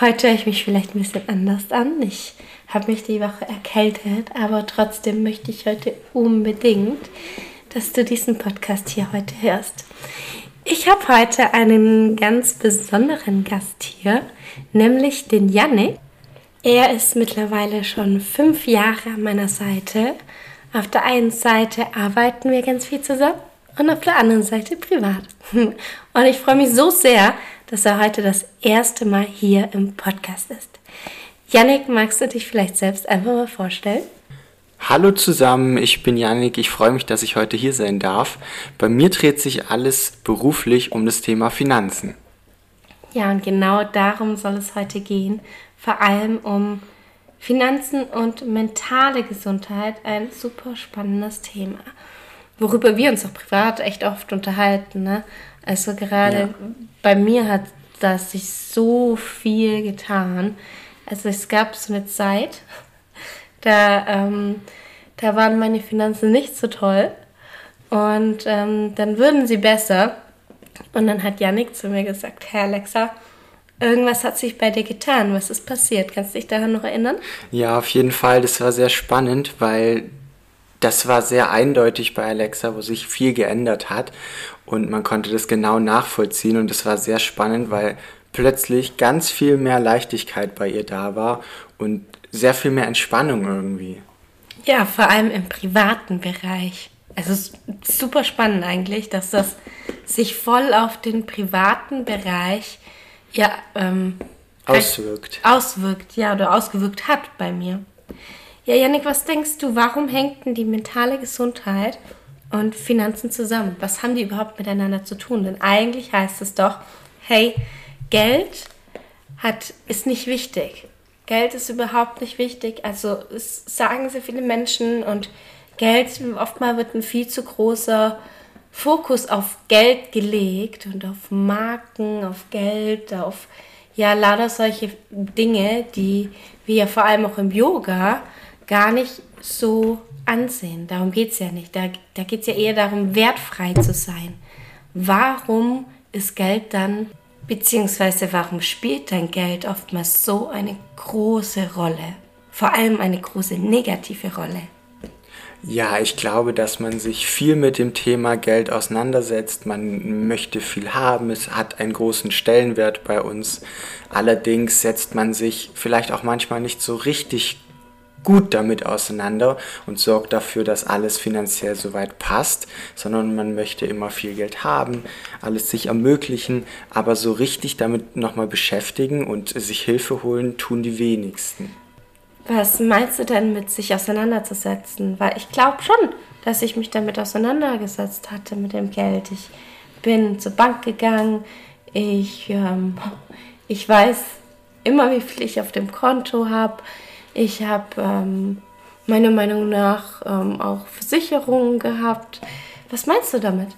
Heute höre ich mich vielleicht ein bisschen anders an. Ich habe mich die Woche erkältet, aber trotzdem möchte ich heute unbedingt, dass du diesen Podcast hier heute hörst. Ich habe heute einen ganz besonderen Gast hier, nämlich den Yannick. Er ist mittlerweile schon fünf Jahre an meiner Seite. Auf der einen Seite arbeiten wir ganz viel zusammen und auf der anderen Seite privat. Und ich freue mich so sehr, dass er heute das erste Mal hier im Podcast ist. Yannick, magst du dich vielleicht selbst einfach mal vorstellen? Hallo zusammen, ich bin Yannick. Ich freue mich, dass ich heute hier sein darf. Bei mir dreht sich alles beruflich um das Thema Finanzen. Ja, und genau darum soll es heute gehen. Vor allem um Finanzen und mentale Gesundheit. Ein super spannendes Thema. Worüber wir uns auch privat echt oft unterhalten. Ne? Also gerade ja. bei mir hat das sich so viel getan. Also es gab so eine Zeit, da, ähm, da waren meine Finanzen nicht so toll. Und ähm, dann würden sie besser. Und dann hat Yannick zu mir gesagt, Herr Alexa, irgendwas hat sich bei dir getan. Was ist passiert? Kannst du dich daran noch erinnern? Ja, auf jeden Fall. Das war sehr spannend, weil das war sehr eindeutig bei Alexa, wo sich viel geändert hat und man konnte das genau nachvollziehen und es war sehr spannend, weil plötzlich ganz viel mehr Leichtigkeit bei ihr da war und sehr viel mehr Entspannung irgendwie. Ja, vor allem im privaten Bereich. Also es ist super spannend eigentlich, dass das sich voll auf den privaten Bereich ja, ähm, auswirkt. Auswirkt, ja, oder ausgewirkt hat bei mir. Ja, Janik, was denkst du, warum hängt denn die mentale Gesundheit und Finanzen zusammen? Was haben die überhaupt miteinander zu tun? Denn eigentlich heißt es doch, hey, Geld hat, ist nicht wichtig. Geld ist überhaupt nicht wichtig. Also es sagen sehr viele Menschen und Geld, oftmals wird ein viel zu großer Fokus auf Geld gelegt und auf Marken, auf Geld, auf ja lauter solche Dinge, die wir ja vor allem auch im Yoga gar nicht so ansehen. Darum geht es ja nicht. Da, da geht es ja eher darum, wertfrei zu sein. Warum ist Geld dann, beziehungsweise warum spielt dein Geld oftmals so eine große Rolle? Vor allem eine große negative Rolle. Ja, ich glaube, dass man sich viel mit dem Thema Geld auseinandersetzt. Man möchte viel haben, es hat einen großen Stellenwert bei uns. Allerdings setzt man sich vielleicht auch manchmal nicht so richtig gut damit auseinander und sorgt dafür, dass alles finanziell soweit passt, sondern man möchte immer viel Geld haben, alles sich ermöglichen, aber so richtig damit nochmal beschäftigen und sich Hilfe holen, tun die wenigsten. Was meinst du denn mit sich auseinanderzusetzen? Weil ich glaube schon, dass ich mich damit auseinandergesetzt hatte mit dem Geld. Ich bin zur Bank gegangen, ich, ähm, ich weiß immer, wie viel ich auf dem Konto habe ich habe ähm, meiner Meinung nach ähm, auch Versicherungen gehabt. Was meinst du damit?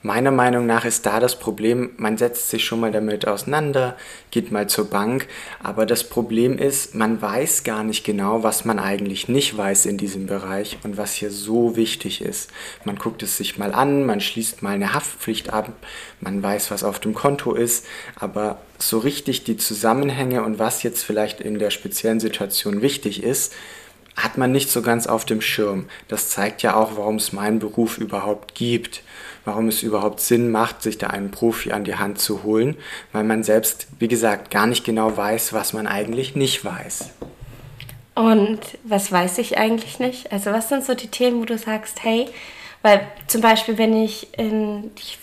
Meiner Meinung nach ist da das Problem, man setzt sich schon mal damit auseinander, geht mal zur Bank, aber das Problem ist, man weiß gar nicht genau, was man eigentlich nicht weiß in diesem Bereich und was hier so wichtig ist. Man guckt es sich mal an, man schließt mal eine Haftpflicht ab, man weiß, was auf dem Konto ist, aber so richtig die Zusammenhänge und was jetzt vielleicht in der speziellen Situation wichtig ist, hat man nicht so ganz auf dem Schirm. Das zeigt ja auch, warum es meinen Beruf überhaupt gibt warum es überhaupt Sinn macht, sich da einen Profi an die Hand zu holen, weil man selbst, wie gesagt, gar nicht genau weiß, was man eigentlich nicht weiß. Und was weiß ich eigentlich nicht? Also was sind so die Themen, wo du sagst, hey, weil zum Beispiel, wenn ich in, ich,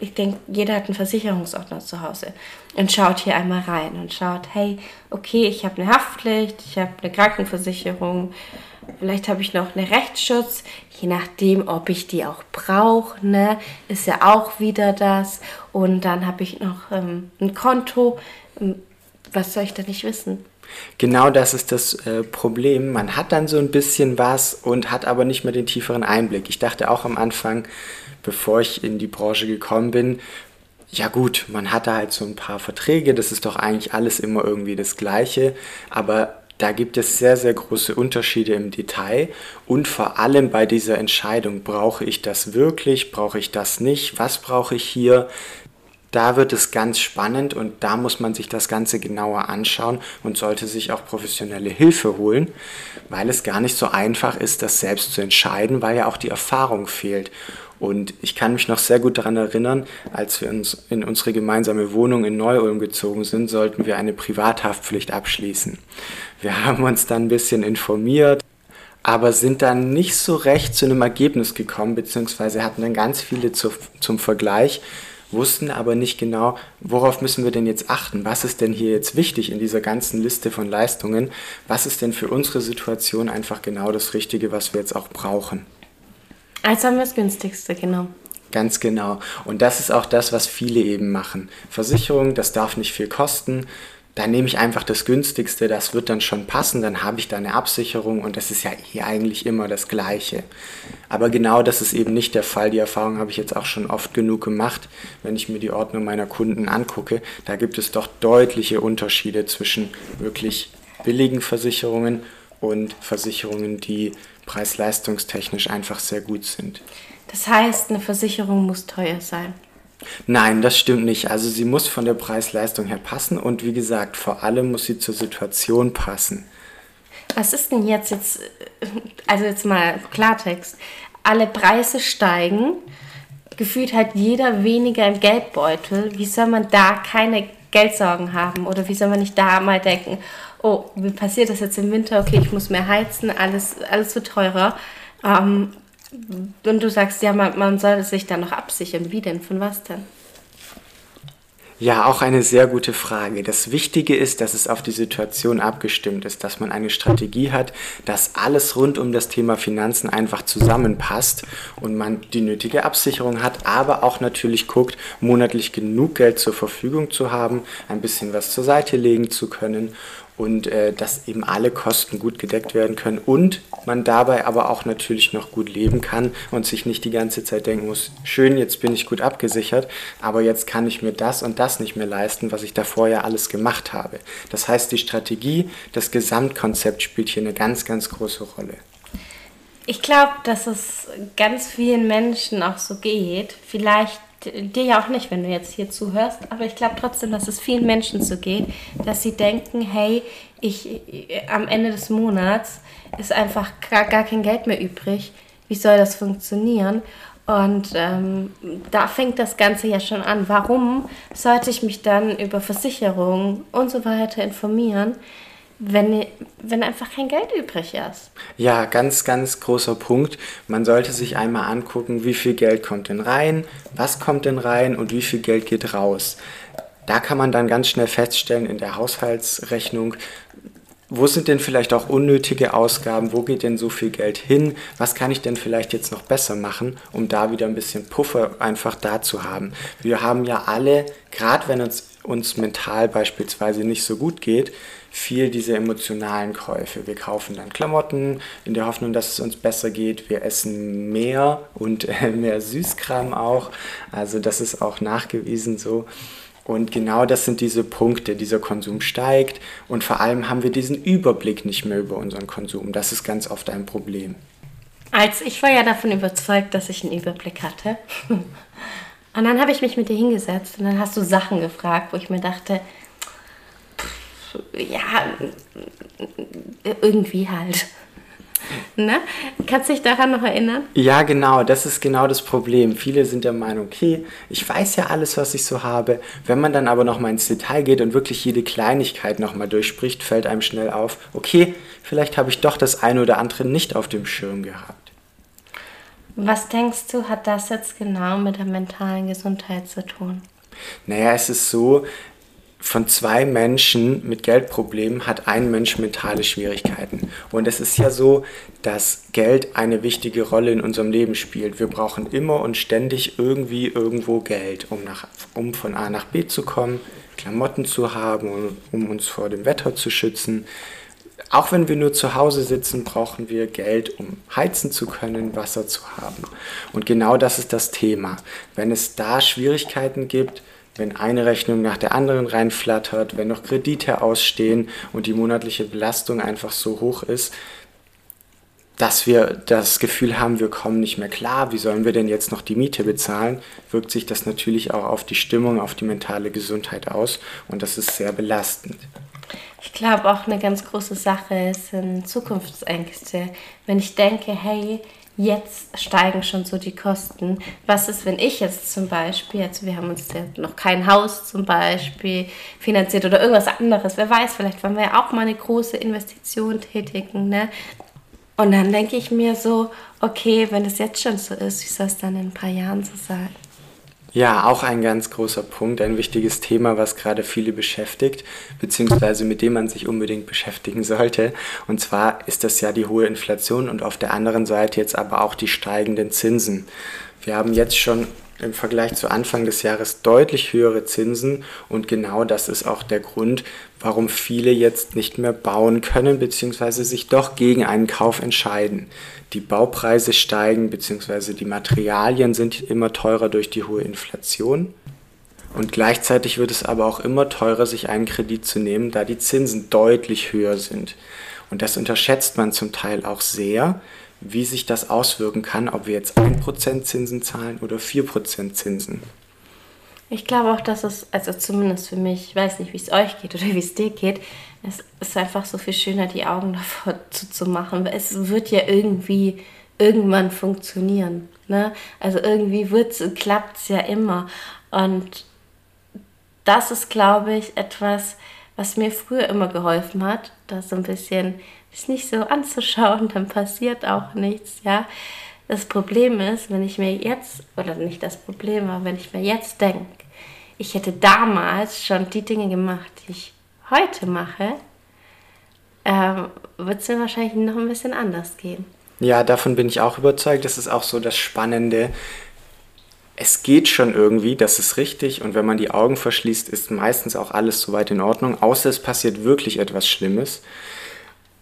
ich denke, jeder hat einen Versicherungsordner zu Hause und schaut hier einmal rein und schaut, hey, okay, ich habe eine Haftpflicht, ich habe eine Krankenversicherung, Vielleicht habe ich noch einen Rechtsschutz, je nachdem, ob ich die auch brauche, ne, ist ja auch wieder das. Und dann habe ich noch ähm, ein Konto. Ähm, was soll ich da nicht wissen? Genau das ist das äh, Problem. Man hat dann so ein bisschen was und hat aber nicht mehr den tieferen Einblick. Ich dachte auch am Anfang, bevor ich in die Branche gekommen bin, ja gut, man hatte halt so ein paar Verträge, das ist doch eigentlich alles immer irgendwie das Gleiche, aber da gibt es sehr, sehr große Unterschiede im Detail und vor allem bei dieser Entscheidung, brauche ich das wirklich, brauche ich das nicht, was brauche ich hier, da wird es ganz spannend und da muss man sich das Ganze genauer anschauen und sollte sich auch professionelle Hilfe holen, weil es gar nicht so einfach ist, das selbst zu entscheiden, weil ja auch die Erfahrung fehlt. Und ich kann mich noch sehr gut daran erinnern, als wir uns in unsere gemeinsame Wohnung in Neu-Ulm gezogen sind, sollten wir eine Privathaftpflicht abschließen. Wir haben uns dann ein bisschen informiert, aber sind dann nicht so recht zu einem Ergebnis gekommen, beziehungsweise hatten dann ganz viele zu, zum Vergleich wussten aber nicht genau, worauf müssen wir denn jetzt achten? Was ist denn hier jetzt wichtig in dieser ganzen Liste von Leistungen? Was ist denn für unsere Situation einfach genau das Richtige, was wir jetzt auch brauchen? Also haben wir das günstigste, genau. Ganz genau. Und das ist auch das, was viele eben machen. Versicherung, das darf nicht viel kosten dann nehme ich einfach das günstigste, das wird dann schon passen, dann habe ich da eine Absicherung und das ist ja hier eigentlich immer das Gleiche. Aber genau das ist eben nicht der Fall. Die Erfahrung habe ich jetzt auch schon oft genug gemacht, wenn ich mir die Ordnung meiner Kunden angucke. Da gibt es doch deutliche Unterschiede zwischen wirklich billigen Versicherungen und Versicherungen, die preis-leistungstechnisch einfach sehr gut sind. Das heißt, eine Versicherung muss teuer sein. Nein, das stimmt nicht. Also sie muss von der Preis-Leistung her passen und wie gesagt, vor allem muss sie zur Situation passen. Was ist denn jetzt jetzt, also jetzt mal Klartext, alle Preise steigen, gefühlt hat jeder weniger im Geldbeutel. Wie soll man da keine Geldsorgen haben? Oder wie soll man nicht da mal denken, oh, wie passiert das jetzt im Winter? Okay, ich muss mehr heizen, alles, alles wird teurer. Ähm, und du sagst, ja, man, man soll sich da noch absichern. Wie denn? Von was denn? Ja, auch eine sehr gute Frage. Das Wichtige ist, dass es auf die Situation abgestimmt ist, dass man eine Strategie hat, dass alles rund um das Thema Finanzen einfach zusammenpasst und man die nötige Absicherung hat, aber auch natürlich guckt, monatlich genug Geld zur Verfügung zu haben, ein bisschen was zur Seite legen zu können und äh, dass eben alle Kosten gut gedeckt werden können und man dabei aber auch natürlich noch gut leben kann und sich nicht die ganze Zeit denken muss, schön, jetzt bin ich gut abgesichert, aber jetzt kann ich mir das und das nicht mehr leisten, was ich davor ja alles gemacht habe. Das heißt, die Strategie, das Gesamtkonzept spielt hier eine ganz, ganz große Rolle. Ich glaube, dass es ganz vielen Menschen auch so geht. Vielleicht dir ja auch nicht, wenn du jetzt hier zuhörst, aber ich glaube trotzdem, dass es vielen Menschen so geht, dass sie denken, hey, ich am Ende des Monats ist einfach gar, gar kein Geld mehr übrig. Wie soll das funktionieren? Und ähm, da fängt das Ganze ja schon an. Warum sollte ich mich dann über Versicherungen und so weiter informieren, wenn, wenn einfach kein Geld übrig ist. Ja, ganz, ganz großer Punkt. Man sollte sich einmal angucken, wie viel Geld kommt denn rein, was kommt denn rein und wie viel Geld geht raus. Da kann man dann ganz schnell feststellen in der Haushaltsrechnung, wo sind denn vielleicht auch unnötige Ausgaben? Wo geht denn so viel Geld hin? Was kann ich denn vielleicht jetzt noch besser machen, um da wieder ein bisschen Puffer einfach da zu haben? Wir haben ja alle, gerade wenn es uns mental beispielsweise nicht so gut geht, viel diese emotionalen Käufe. Wir kaufen dann Klamotten in der Hoffnung, dass es uns besser geht. Wir essen mehr und äh, mehr Süßkram auch. Also das ist auch nachgewiesen so. Und genau das sind diese Punkte. Dieser Konsum steigt und vor allem haben wir diesen Überblick nicht mehr über unseren Konsum. Das ist ganz oft ein Problem. Als ich war ja davon überzeugt, dass ich einen Überblick hatte. Und dann habe ich mich mit dir hingesetzt und dann hast du Sachen gefragt, wo ich mir dachte, ja, irgendwie halt. Ne? Kannst du dich daran noch erinnern? Ja, genau, das ist genau das Problem. Viele sind der Meinung, okay, ich weiß ja alles, was ich so habe. Wenn man dann aber nochmal ins Detail geht und wirklich jede Kleinigkeit nochmal durchspricht, fällt einem schnell auf, okay, vielleicht habe ich doch das eine oder andere nicht auf dem Schirm gehabt. Was denkst du, hat das jetzt genau mit der mentalen Gesundheit zu tun? Naja, es ist so, von zwei Menschen mit Geldproblemen hat ein Mensch mentale Schwierigkeiten. Und es ist ja so, dass Geld eine wichtige Rolle in unserem Leben spielt. Wir brauchen immer und ständig irgendwie irgendwo Geld, um, nach, um von A nach B zu kommen. Klamotten zu haben, um uns vor dem Wetter zu schützen. Auch wenn wir nur zu Hause sitzen, brauchen wir Geld, um heizen zu können, Wasser zu haben. Und genau das ist das Thema. Wenn es da Schwierigkeiten gibt, wenn eine Rechnung nach der anderen reinflattert, wenn noch Kredite ausstehen und die monatliche Belastung einfach so hoch ist, dass wir das Gefühl haben, wir kommen nicht mehr klar, wie sollen wir denn jetzt noch die Miete bezahlen, wirkt sich das natürlich auch auf die Stimmung, auf die mentale Gesundheit aus und das ist sehr belastend. Ich glaube auch eine ganz große Sache sind Zukunftsängste. Wenn ich denke, hey, jetzt steigen schon so die Kosten. Was ist, wenn ich jetzt zum Beispiel, also wir haben uns ja noch kein Haus zum Beispiel finanziert oder irgendwas anderes, wer weiß, vielleicht wollen wir ja auch mal eine große Investition tätigen. Ne? Und dann denke ich mir so, okay, wenn es jetzt schon so ist, wie soll es dann in ein paar Jahren so sein? Ja, auch ein ganz großer Punkt, ein wichtiges Thema, was gerade viele beschäftigt, beziehungsweise mit dem man sich unbedingt beschäftigen sollte. Und zwar ist das ja die hohe Inflation und auf der anderen Seite jetzt aber auch die steigenden Zinsen. Wir haben jetzt schon im Vergleich zu Anfang des Jahres deutlich höhere Zinsen und genau das ist auch der Grund, warum viele jetzt nicht mehr bauen können bzw. sich doch gegen einen Kauf entscheiden. Die Baupreise steigen bzw. die Materialien sind immer teurer durch die hohe Inflation. Und gleichzeitig wird es aber auch immer teurer, sich einen Kredit zu nehmen, da die Zinsen deutlich höher sind. Und das unterschätzt man zum Teil auch sehr, wie sich das auswirken kann, ob wir jetzt 1% Zinsen zahlen oder 4% Zinsen. Ich glaube auch, dass es, also zumindest für mich, ich weiß nicht, wie es euch geht oder wie es dir geht, es ist einfach so viel schöner, die Augen davor zuzumachen. Es wird ja irgendwie irgendwann funktionieren. Ne? Also irgendwie klappt es ja immer. Und das ist, glaube ich, etwas, was mir früher immer geholfen hat, da so ein bisschen ist nicht so anzuschauen, dann passiert auch nichts, ja. Das Problem ist, wenn ich mir jetzt, oder nicht das Problem, aber wenn ich mir jetzt denke, ich hätte damals schon die Dinge gemacht, die ich heute mache, äh, wird es mir wahrscheinlich noch ein bisschen anders gehen. Ja, davon bin ich auch überzeugt. Das ist auch so das Spannende. Es geht schon irgendwie, das ist richtig. Und wenn man die Augen verschließt, ist meistens auch alles soweit in Ordnung, außer es passiert wirklich etwas Schlimmes.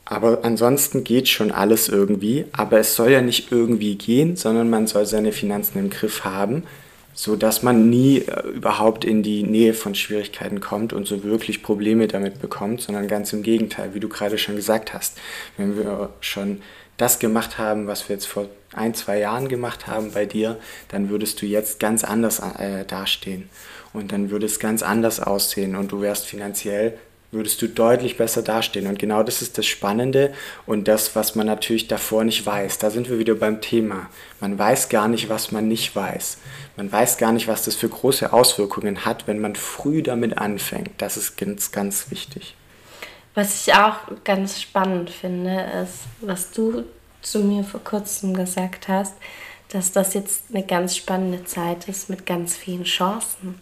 Aber ansonsten geht schon alles irgendwie. Aber es soll ja nicht irgendwie gehen, sondern man soll seine Finanzen im Griff haben, sodass man nie äh, überhaupt in die Nähe von Schwierigkeiten kommt und so wirklich Probleme damit bekommt, sondern ganz im Gegenteil, wie du gerade schon gesagt hast. Wenn wir schon das gemacht haben, was wir jetzt vor ein, zwei Jahren gemacht haben bei dir, dann würdest du jetzt ganz anders äh, dastehen. Und dann würde es ganz anders aussehen und du wärst finanziell würdest du deutlich besser dastehen. Und genau das ist das Spannende und das, was man natürlich davor nicht weiß. Da sind wir wieder beim Thema. Man weiß gar nicht, was man nicht weiß. Man weiß gar nicht, was das für große Auswirkungen hat, wenn man früh damit anfängt. Das ist ganz, ganz wichtig. Was ich auch ganz spannend finde, ist, was du zu mir vor kurzem gesagt hast, dass das jetzt eine ganz spannende Zeit ist mit ganz vielen Chancen.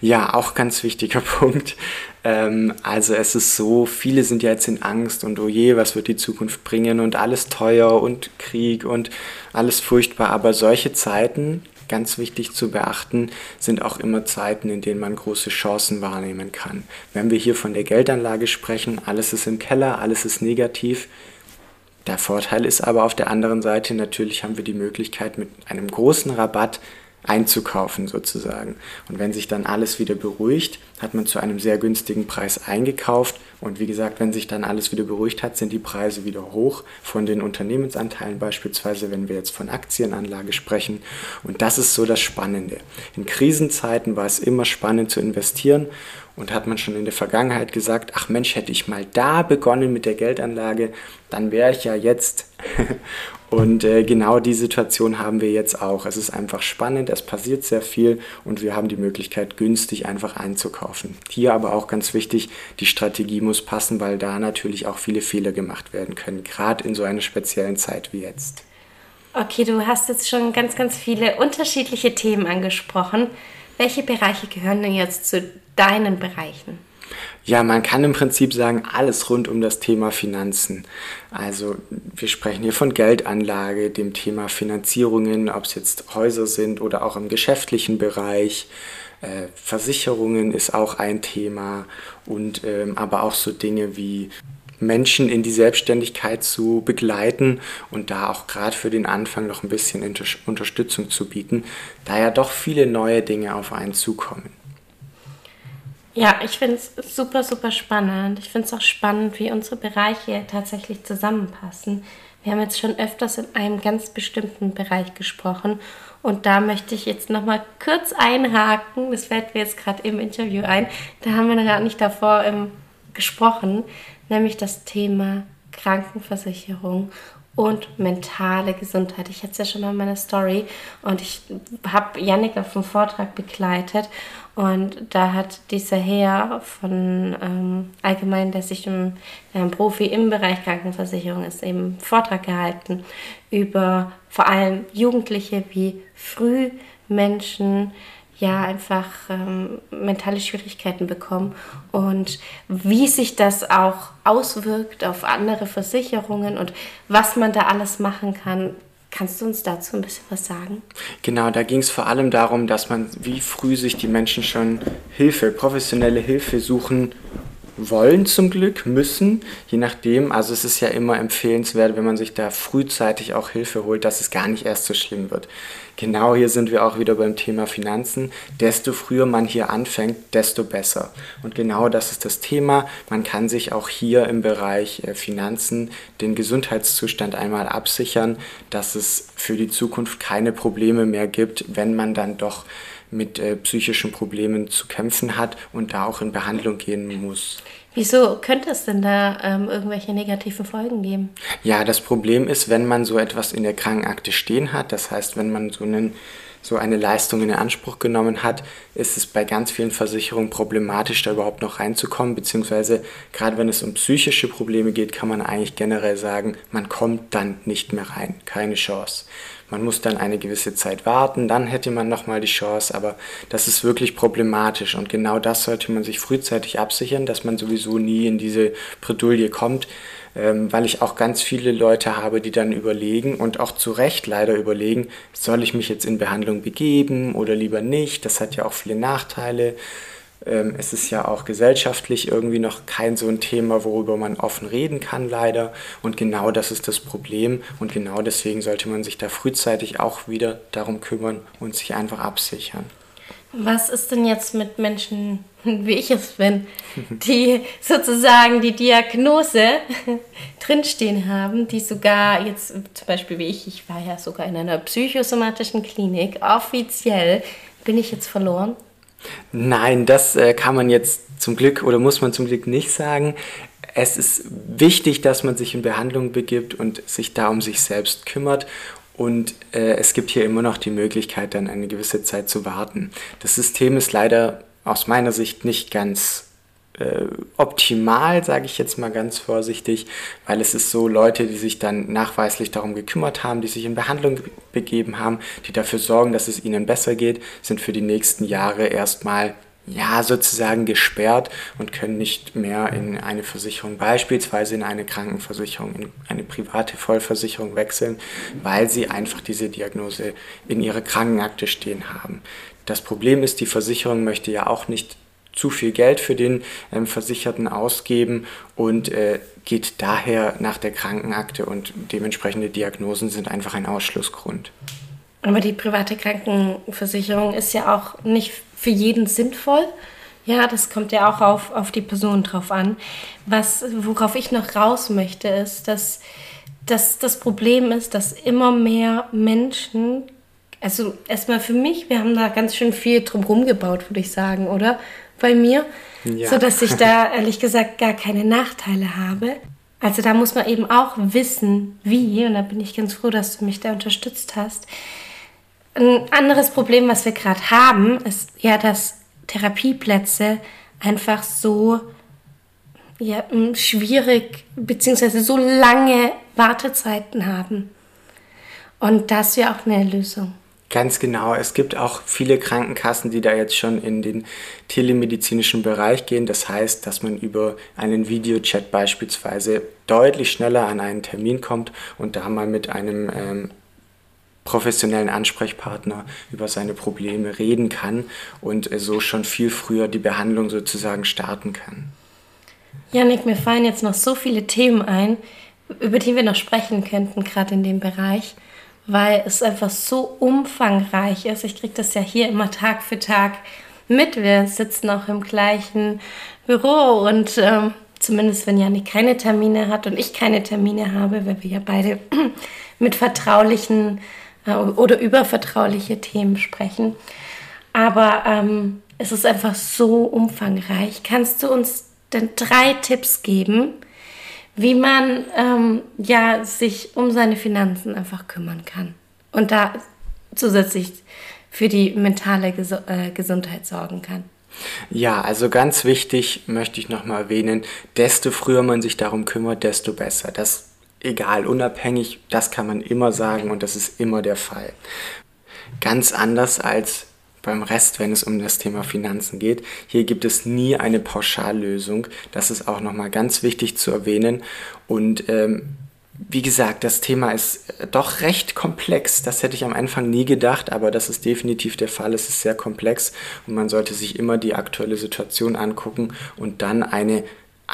Ja, auch ganz wichtiger Punkt. Ähm, also es ist so, viele sind ja jetzt in Angst und oh je, was wird die Zukunft bringen und alles teuer und Krieg und alles furchtbar. Aber solche Zeiten, ganz wichtig zu beachten, sind auch immer Zeiten, in denen man große Chancen wahrnehmen kann. Wenn wir hier von der Geldanlage sprechen, alles ist im Keller, alles ist negativ. Der Vorteil ist aber auf der anderen Seite, natürlich haben wir die Möglichkeit, mit einem großen Rabatt einzukaufen sozusagen. Und wenn sich dann alles wieder beruhigt, hat man zu einem sehr günstigen Preis eingekauft. Und wie gesagt, wenn sich dann alles wieder beruhigt hat, sind die Preise wieder hoch von den Unternehmensanteilen beispielsweise, wenn wir jetzt von Aktienanlage sprechen. Und das ist so das Spannende. In Krisenzeiten war es immer spannend zu investieren und hat man schon in der Vergangenheit gesagt, ach Mensch, hätte ich mal da begonnen mit der Geldanlage, dann wäre ich ja jetzt. und äh, genau die Situation haben wir jetzt auch. Es ist einfach spannend, es passiert sehr viel und wir haben die Möglichkeit, günstig einfach einzukaufen. Hier aber auch ganz wichtig, die Strategie muss passen, weil da natürlich auch viele Fehler gemacht werden können, gerade in so einer speziellen Zeit wie jetzt. Okay, du hast jetzt schon ganz, ganz viele unterschiedliche Themen angesprochen. Welche Bereiche gehören denn jetzt zu deinen Bereichen? Ja, man kann im Prinzip sagen, alles rund um das Thema Finanzen. Also wir sprechen hier von Geldanlage, dem Thema Finanzierungen, ob es jetzt Häuser sind oder auch im geschäftlichen Bereich. Äh, Versicherungen ist auch ein Thema und ähm, aber auch so Dinge wie Menschen in die Selbstständigkeit zu begleiten und da auch gerade für den Anfang noch ein bisschen Unterstützung zu bieten, da ja doch viele neue Dinge auf einen zukommen. Ja, ich finde es super, super spannend. Ich finde es auch spannend, wie unsere Bereiche tatsächlich zusammenpassen. Wir haben jetzt schon öfters in einem ganz bestimmten Bereich gesprochen und da möchte ich jetzt nochmal kurz einhaken. Das fällt mir jetzt gerade im Interview ein. Da haben wir gar nicht davor ähm, gesprochen, nämlich das Thema Krankenversicherung und mentale Gesundheit. Ich hatte es ja schon mal in meiner Story und ich habe Yannick auf dem Vortrag begleitet und da hat dieser Herr von ähm, allgemein, der sich im ähm, Profi im Bereich Krankenversicherung ist, eben Vortrag gehalten über vor allem Jugendliche, wie früh Menschen ja einfach ähm, mentale Schwierigkeiten bekommen und wie sich das auch auswirkt auf andere Versicherungen und was man da alles machen kann. Kannst du uns dazu ein bisschen was sagen? Genau, da ging es vor allem darum, dass man, wie früh sich die Menschen schon Hilfe, professionelle Hilfe suchen wollen zum Glück, müssen, je nachdem. Also es ist ja immer empfehlenswert, wenn man sich da frühzeitig auch Hilfe holt, dass es gar nicht erst so schlimm wird. Genau hier sind wir auch wieder beim Thema Finanzen. Desto früher man hier anfängt, desto besser. Und genau das ist das Thema. Man kann sich auch hier im Bereich äh, Finanzen den Gesundheitszustand einmal absichern, dass es für die Zukunft keine Probleme mehr gibt, wenn man dann doch mit äh, psychischen Problemen zu kämpfen hat und da auch in Behandlung gehen muss. Wieso könnte es denn da ähm, irgendwelche negativen Folgen geben? Ja, das Problem ist, wenn man so etwas in der Krankenakte stehen hat, das heißt, wenn man so, einen, so eine Leistung in Anspruch genommen hat, ist es bei ganz vielen Versicherungen problematisch, da überhaupt noch reinzukommen, beziehungsweise gerade wenn es um psychische Probleme geht, kann man eigentlich generell sagen, man kommt dann nicht mehr rein, keine Chance. Man muss dann eine gewisse Zeit warten, dann hätte man nochmal die Chance, aber das ist wirklich problematisch. Und genau das sollte man sich frühzeitig absichern, dass man sowieso nie in diese Bredouille kommt, weil ich auch ganz viele Leute habe, die dann überlegen und auch zu Recht leider überlegen, soll ich mich jetzt in Behandlung begeben oder lieber nicht, das hat ja auch viele Nachteile. Ähm, es ist ja auch gesellschaftlich irgendwie noch kein so ein Thema, worüber man offen reden kann, leider. Und genau das ist das Problem. Und genau deswegen sollte man sich da frühzeitig auch wieder darum kümmern und sich einfach absichern. Was ist denn jetzt mit Menschen, wie ich es bin, die sozusagen die Diagnose drinstehen haben, die sogar jetzt zum Beispiel wie ich, ich war ja sogar in einer psychosomatischen Klinik, offiziell bin ich jetzt verloren? Nein, das äh, kann man jetzt zum Glück oder muss man zum Glück nicht sagen. Es ist wichtig, dass man sich in Behandlung begibt und sich da um sich selbst kümmert. Und äh, es gibt hier immer noch die Möglichkeit, dann eine gewisse Zeit zu warten. Das System ist leider aus meiner Sicht nicht ganz äh, optimal, sage ich jetzt mal ganz vorsichtig, weil es ist so Leute, die sich dann nachweislich darum gekümmert haben, die sich in Behandlung begeben haben, die dafür sorgen, dass es ihnen besser geht, sind für die nächsten Jahre erstmal ja, sozusagen gesperrt und können nicht mehr in eine Versicherung, beispielsweise in eine Krankenversicherung, in eine private Vollversicherung wechseln, weil sie einfach diese Diagnose in ihrer Krankenakte stehen haben. Das Problem ist, die Versicherung möchte ja auch nicht zu viel Geld für den ähm, Versicherten ausgeben und äh, geht daher nach der Krankenakte und dementsprechende Diagnosen sind einfach ein Ausschlussgrund. Aber die private Krankenversicherung ist ja auch nicht für jeden sinnvoll. Ja, das kommt ja auch auf, auf die Person drauf an. Was, worauf ich noch raus möchte, ist, dass, dass das Problem ist, dass immer mehr Menschen, also erstmal für mich, wir haben da ganz schön viel drumherum gebaut, würde ich sagen, oder? bei mir, ja. sodass ich da ehrlich gesagt gar keine Nachteile habe. Also da muss man eben auch wissen, wie, und da bin ich ganz froh, dass du mich da unterstützt hast. Ein anderes Problem, was wir gerade haben, ist ja, dass Therapieplätze einfach so ja, schwierig bzw. so lange Wartezeiten haben. Und das wäre auch eine Lösung. Ganz genau. Es gibt auch viele Krankenkassen, die da jetzt schon in den telemedizinischen Bereich gehen. Das heißt, dass man über einen Videochat beispielsweise deutlich schneller an einen Termin kommt und da mal mit einem ähm, professionellen Ansprechpartner über seine Probleme reden kann und so schon viel früher die Behandlung sozusagen starten kann. Janik, mir fallen jetzt noch so viele Themen ein, über die wir noch sprechen könnten, gerade in dem Bereich, weil es einfach so umfangreich ist. Ich kriege das ja hier immer Tag für Tag mit. Wir sitzen auch im gleichen Büro und ähm, zumindest wenn Janik keine Termine hat und ich keine Termine habe, weil wir ja beide mit vertraulichen äh, oder über vertrauliche Themen sprechen. Aber ähm, es ist einfach so umfangreich. Kannst du uns denn drei Tipps geben, wie man ähm, ja sich um seine Finanzen einfach kümmern kann und da zusätzlich für die mentale Ges äh, Gesundheit sorgen kann? Ja, also ganz wichtig möchte ich nochmal erwähnen, desto früher man sich darum kümmert, desto besser. Das egal, unabhängig, das kann man immer sagen und das ist immer der Fall. Ganz anders als beim Rest, wenn es um das Thema Finanzen geht. Hier gibt es nie eine Pauschallösung. Das ist auch nochmal ganz wichtig zu erwähnen. Und ähm, wie gesagt, das Thema ist äh, doch recht komplex. Das hätte ich am Anfang nie gedacht, aber das ist definitiv der Fall. Es ist sehr komplex und man sollte sich immer die aktuelle Situation angucken und dann eine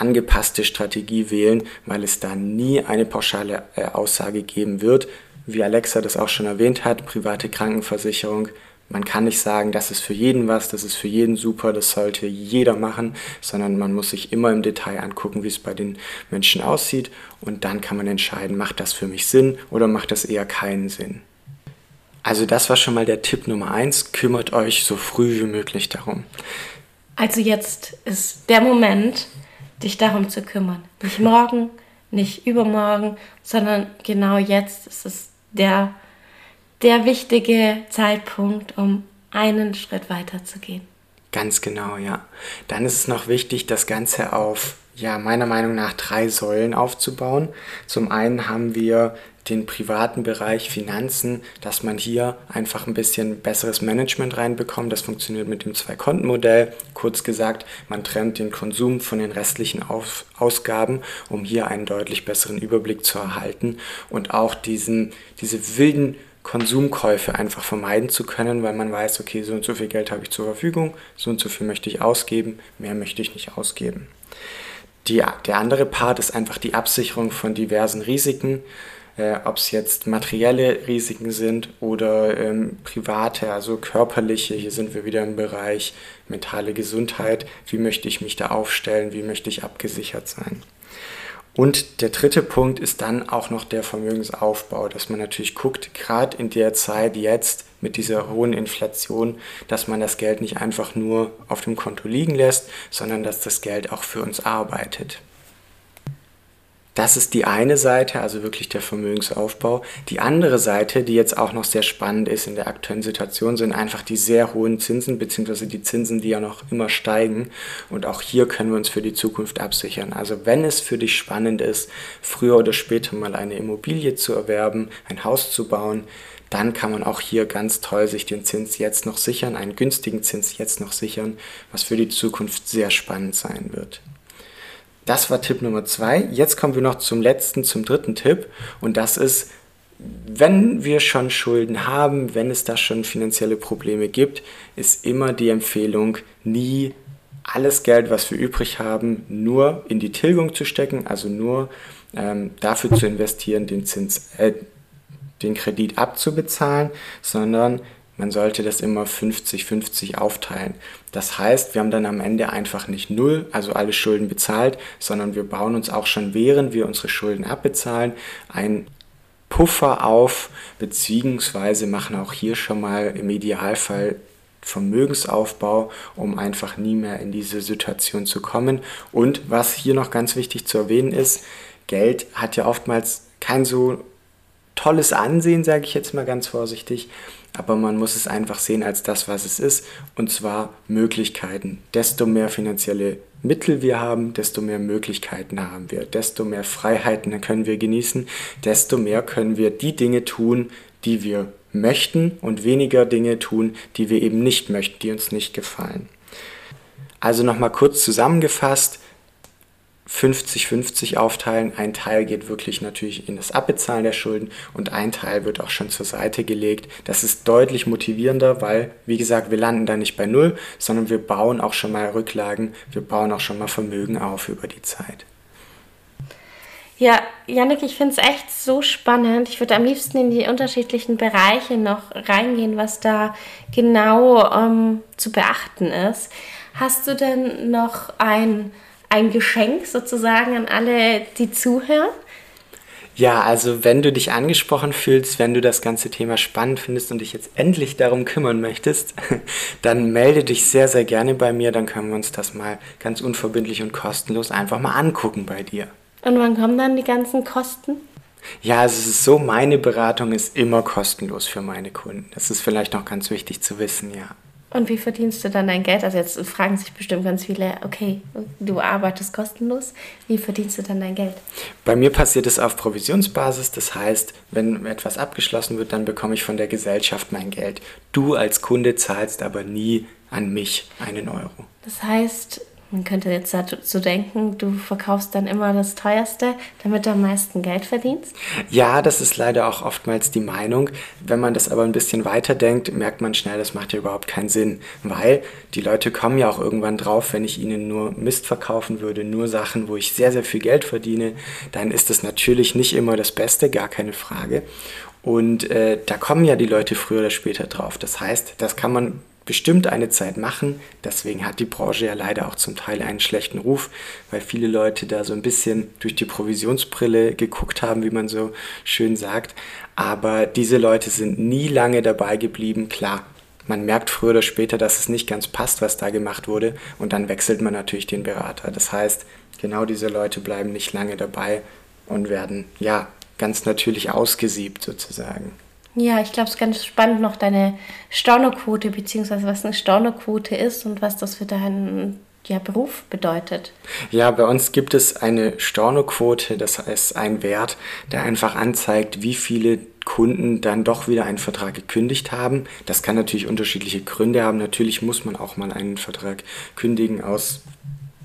angepasste Strategie wählen, weil es da nie eine pauschale äh, Aussage geben wird. Wie Alexa das auch schon erwähnt hat, private Krankenversicherung man kann nicht sagen, das ist für jeden was, das ist für jeden super, das sollte jeder machen, sondern man muss sich immer im Detail angucken, wie es bei den Menschen aussieht und dann kann man entscheiden, macht das für mich Sinn oder macht das eher keinen Sinn. Also das war schon mal der Tipp Nummer eins, kümmert euch so früh wie möglich darum. Also jetzt ist der Moment, dich darum zu kümmern. Nicht morgen, nicht übermorgen, sondern genau jetzt ist es der der wichtige Zeitpunkt, um einen Schritt weiter zu gehen. Ganz genau, ja. Dann ist es noch wichtig, das Ganze auf, ja, meiner Meinung nach drei Säulen aufzubauen. Zum einen haben wir den privaten Bereich Finanzen, dass man hier einfach ein bisschen besseres Management reinbekommt. Das funktioniert mit dem Zwei-Konten-Modell. Kurz gesagt, man trennt den Konsum von den restlichen Auf Ausgaben, um hier einen deutlich besseren Überblick zu erhalten und auch diesen, diese wilden Konsumkäufe einfach vermeiden zu können, weil man weiß, okay, so und so viel Geld habe ich zur Verfügung, so und so viel möchte ich ausgeben, mehr möchte ich nicht ausgeben. Die, der andere Part ist einfach die Absicherung von diversen Risiken, äh, ob es jetzt materielle Risiken sind oder ähm, private, also körperliche. Hier sind wir wieder im Bereich mentale Gesundheit. Wie möchte ich mich da aufstellen? Wie möchte ich abgesichert sein? Und der dritte Punkt ist dann auch noch der Vermögensaufbau, dass man natürlich guckt, gerade in der Zeit jetzt mit dieser hohen Inflation, dass man das Geld nicht einfach nur auf dem Konto liegen lässt, sondern dass das Geld auch für uns arbeitet. Das ist die eine Seite, also wirklich der Vermögensaufbau. Die andere Seite, die jetzt auch noch sehr spannend ist in der aktuellen Situation, sind einfach die sehr hohen Zinsen, beziehungsweise die Zinsen, die ja noch immer steigen. Und auch hier können wir uns für die Zukunft absichern. Also wenn es für dich spannend ist, früher oder später mal eine Immobilie zu erwerben, ein Haus zu bauen, dann kann man auch hier ganz toll sich den Zins jetzt noch sichern, einen günstigen Zins jetzt noch sichern, was für die Zukunft sehr spannend sein wird. Das war Tipp Nummer zwei. Jetzt kommen wir noch zum letzten, zum dritten Tipp. Und das ist, wenn wir schon Schulden haben, wenn es da schon finanzielle Probleme gibt, ist immer die Empfehlung, nie alles Geld, was wir übrig haben, nur in die Tilgung zu stecken, also nur ähm, dafür zu investieren, den Zins, äh, den Kredit abzubezahlen, sondern man sollte das immer 50-50 aufteilen. Das heißt, wir haben dann am Ende einfach nicht null, also alle Schulden bezahlt, sondern wir bauen uns auch schon während wir unsere Schulden abbezahlen ein Puffer auf, beziehungsweise machen auch hier schon mal im Idealfall Vermögensaufbau, um einfach nie mehr in diese Situation zu kommen. Und was hier noch ganz wichtig zu erwähnen ist, Geld hat ja oftmals kein so tolles Ansehen, sage ich jetzt mal ganz vorsichtig aber man muss es einfach sehen als das, was es ist, und zwar Möglichkeiten. Desto mehr finanzielle Mittel wir haben, desto mehr Möglichkeiten haben wir, desto mehr Freiheiten können wir genießen, desto mehr können wir die Dinge tun, die wir möchten und weniger Dinge tun, die wir eben nicht möchten, die uns nicht gefallen. Also nochmal kurz zusammengefasst, 50-50 aufteilen. Ein Teil geht wirklich natürlich in das Abbezahlen der Schulden und ein Teil wird auch schon zur Seite gelegt. Das ist deutlich motivierender, weil, wie gesagt, wir landen da nicht bei Null, sondern wir bauen auch schon mal Rücklagen, wir bauen auch schon mal Vermögen auf über die Zeit. Ja, Janik, ich finde es echt so spannend. Ich würde am liebsten in die unterschiedlichen Bereiche noch reingehen, was da genau ähm, zu beachten ist. Hast du denn noch ein ein Geschenk sozusagen an alle, die zuhören? Ja, also wenn du dich angesprochen fühlst, wenn du das ganze Thema spannend findest und dich jetzt endlich darum kümmern möchtest, dann melde dich sehr, sehr gerne bei mir, dann können wir uns das mal ganz unverbindlich und kostenlos einfach mal angucken bei dir. Und wann kommen dann die ganzen Kosten? Ja, also es ist so, meine Beratung ist immer kostenlos für meine Kunden. Das ist vielleicht noch ganz wichtig zu wissen, ja. Und wie verdienst du dann dein Geld? Also jetzt fragen sich bestimmt ganz viele, okay, du arbeitest kostenlos, wie verdienst du dann dein Geld? Bei mir passiert es auf Provisionsbasis, das heißt, wenn etwas abgeschlossen wird, dann bekomme ich von der Gesellschaft mein Geld. Du als Kunde zahlst aber nie an mich einen Euro. Das heißt, man könnte jetzt dazu denken, du verkaufst dann immer das teuerste, damit du am meisten Geld verdienst? Ja, das ist leider auch oftmals die Meinung. Wenn man das aber ein bisschen weiter denkt, merkt man schnell, das macht ja überhaupt keinen Sinn. Weil die Leute kommen ja auch irgendwann drauf, wenn ich ihnen nur Mist verkaufen würde, nur Sachen, wo ich sehr, sehr viel Geld verdiene, dann ist das natürlich nicht immer das Beste, gar keine Frage. Und äh, da kommen ja die Leute früher oder später drauf. Das heißt, das kann man bestimmt eine Zeit machen. Deswegen hat die Branche ja leider auch zum Teil einen schlechten Ruf, weil viele Leute da so ein bisschen durch die Provisionsbrille geguckt haben, wie man so schön sagt. Aber diese Leute sind nie lange dabei geblieben. Klar, man merkt früher oder später, dass es nicht ganz passt, was da gemacht wurde. Und dann wechselt man natürlich den Berater. Das heißt, genau diese Leute bleiben nicht lange dabei und werden, ja, ganz natürlich ausgesiebt sozusagen. Ja, ich glaube, es ist ganz spannend noch deine Stornoquote, beziehungsweise was eine Stornoquote ist und was das für deinen ja, Beruf bedeutet. Ja, bei uns gibt es eine Stornoquote, das heißt ein Wert, der einfach anzeigt, wie viele Kunden dann doch wieder einen Vertrag gekündigt haben. Das kann natürlich unterschiedliche Gründe haben. Natürlich muss man auch mal einen Vertrag kündigen aus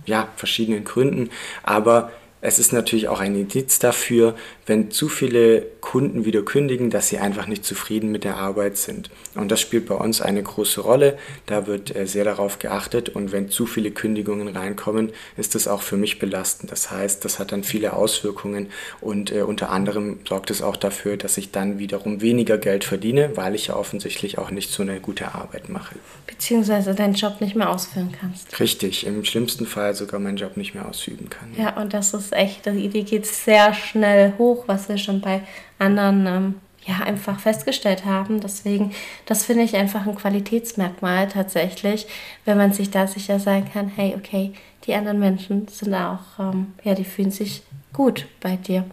ja, verschiedenen Gründen, aber es ist natürlich auch ein Indiz dafür, wenn zu viele Kunden wieder kündigen, dass sie einfach nicht zufrieden mit der Arbeit sind. Und das spielt bei uns eine große Rolle. Da wird äh, sehr darauf geachtet. Und wenn zu viele Kündigungen reinkommen, ist das auch für mich belastend. Das heißt, das hat dann viele Auswirkungen und äh, unter anderem sorgt es auch dafür, dass ich dann wiederum weniger Geld verdiene, weil ich ja offensichtlich auch nicht so eine gute Arbeit mache. Beziehungsweise deinen Job nicht mehr ausführen kannst. Richtig, im schlimmsten Fall sogar meinen Job nicht mehr ausüben kann. Ja, und das ist echt, die Idee geht sehr schnell hoch, was wir schon bei anderen ähm, ja einfach festgestellt haben. Deswegen, das finde ich einfach ein Qualitätsmerkmal tatsächlich, wenn man sich da sicher sein kann, hey, okay, die anderen Menschen sind auch, ähm, ja, die fühlen sich gut bei dir.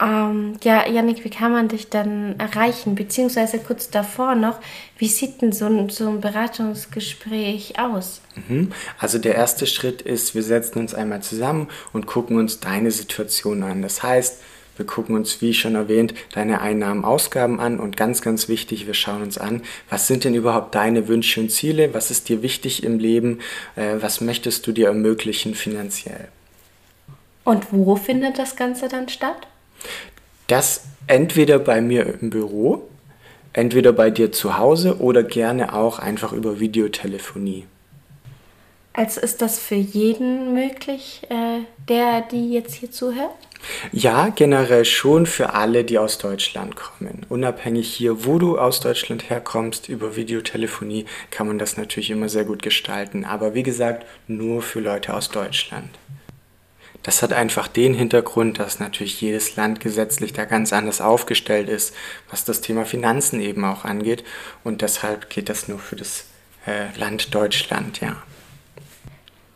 Ähm, ja, Janik, wie kann man dich dann erreichen? Beziehungsweise kurz davor noch, wie sieht denn so ein, so ein Beratungsgespräch aus? Mhm. Also der erste Schritt ist, wir setzen uns einmal zusammen und gucken uns deine Situation an. Das heißt, wir gucken uns, wie schon erwähnt, deine Einnahmen, Ausgaben an und ganz, ganz wichtig, wir schauen uns an, was sind denn überhaupt deine Wünsche und Ziele, was ist dir wichtig im Leben, äh, was möchtest du dir ermöglichen finanziell. Und wo findet das Ganze dann statt? Das entweder bei mir im Büro, entweder bei dir zu Hause oder gerne auch einfach über Videotelefonie. Also ist das für jeden möglich, äh, der, die jetzt hier zuhört? Ja, generell schon für alle, die aus Deutschland kommen. Unabhängig hier, wo du aus Deutschland herkommst, über Videotelefonie kann man das natürlich immer sehr gut gestalten. Aber wie gesagt, nur für Leute aus Deutschland. Das hat einfach den Hintergrund, dass natürlich jedes Land gesetzlich da ganz anders aufgestellt ist, was das Thema Finanzen eben auch angeht. Und deshalb geht das nur für das äh, Land Deutschland, ja.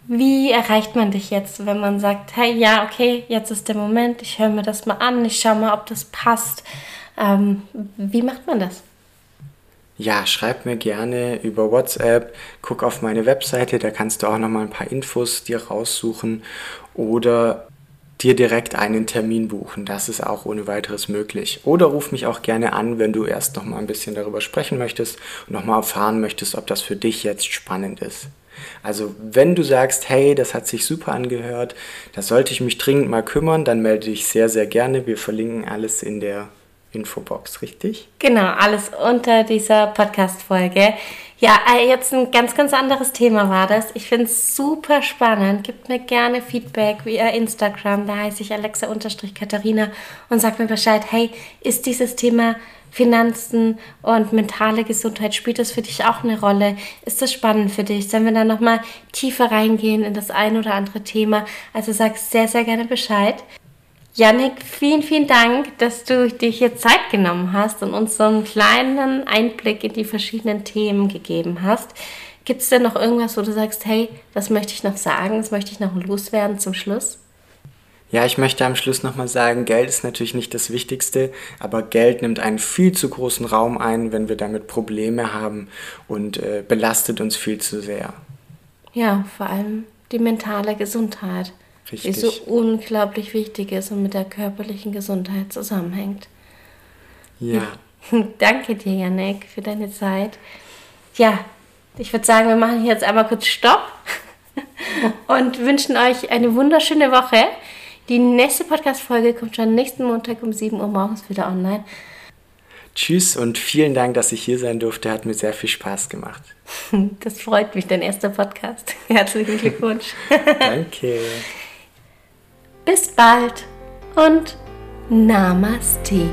Wie erreicht man dich jetzt, wenn man sagt, hey, ja, okay, jetzt ist der Moment, ich höre mir das mal an, ich schaue mal, ob das passt. Ähm, wie macht man das? Ja, schreib mir gerne über WhatsApp, guck auf meine Webseite, da kannst du auch noch mal ein paar Infos dir raussuchen oder dir direkt einen Termin buchen. Das ist auch ohne weiteres möglich. Oder ruf mich auch gerne an, wenn du erst noch mal ein bisschen darüber sprechen möchtest und noch mal erfahren möchtest, ob das für dich jetzt spannend ist. Also, wenn du sagst, hey, das hat sich super angehört, da sollte ich mich dringend mal kümmern, dann melde dich sehr, sehr gerne. Wir verlinken alles in der Infobox, richtig? Genau, alles unter dieser Podcast-Folge. Ja, äh, jetzt ein ganz, ganz anderes Thema war das. Ich finde es super spannend. Gebt mir gerne Feedback via Instagram. Da heiße ich Alexa-Katharina und sagt mir Bescheid. Hey, ist dieses Thema Finanzen und mentale Gesundheit, spielt das für dich auch eine Rolle? Ist das spannend für dich? Sollen wir da nochmal tiefer reingehen in das ein oder andere Thema? Also sag sehr, sehr gerne Bescheid. Janik, vielen, vielen Dank, dass du dich hier Zeit genommen hast und uns so einen kleinen Einblick in die verschiedenen Themen gegeben hast. Gibt es denn noch irgendwas, wo du sagst, hey, das möchte ich noch sagen, das möchte ich noch loswerden zum Schluss? Ja, ich möchte am Schluss nochmal sagen, Geld ist natürlich nicht das Wichtigste, aber Geld nimmt einen viel zu großen Raum ein, wenn wir damit Probleme haben und äh, belastet uns viel zu sehr. Ja, vor allem die mentale Gesundheit. Richtig. die so unglaublich wichtig ist und mit der körperlichen Gesundheit zusammenhängt. Ja. Danke dir, Janek, für deine Zeit. Ja, ich würde sagen, wir machen jetzt einmal kurz Stopp und wünschen euch eine wunderschöne Woche. Die nächste Podcast-Folge kommt schon nächsten Montag um 7 Uhr morgens wieder online. Tschüss und vielen Dank, dass ich hier sein durfte. Hat mir sehr viel Spaß gemacht. Das freut mich, dein erster Podcast. Herzlichen Glückwunsch. Danke. Bis bald und Namaste.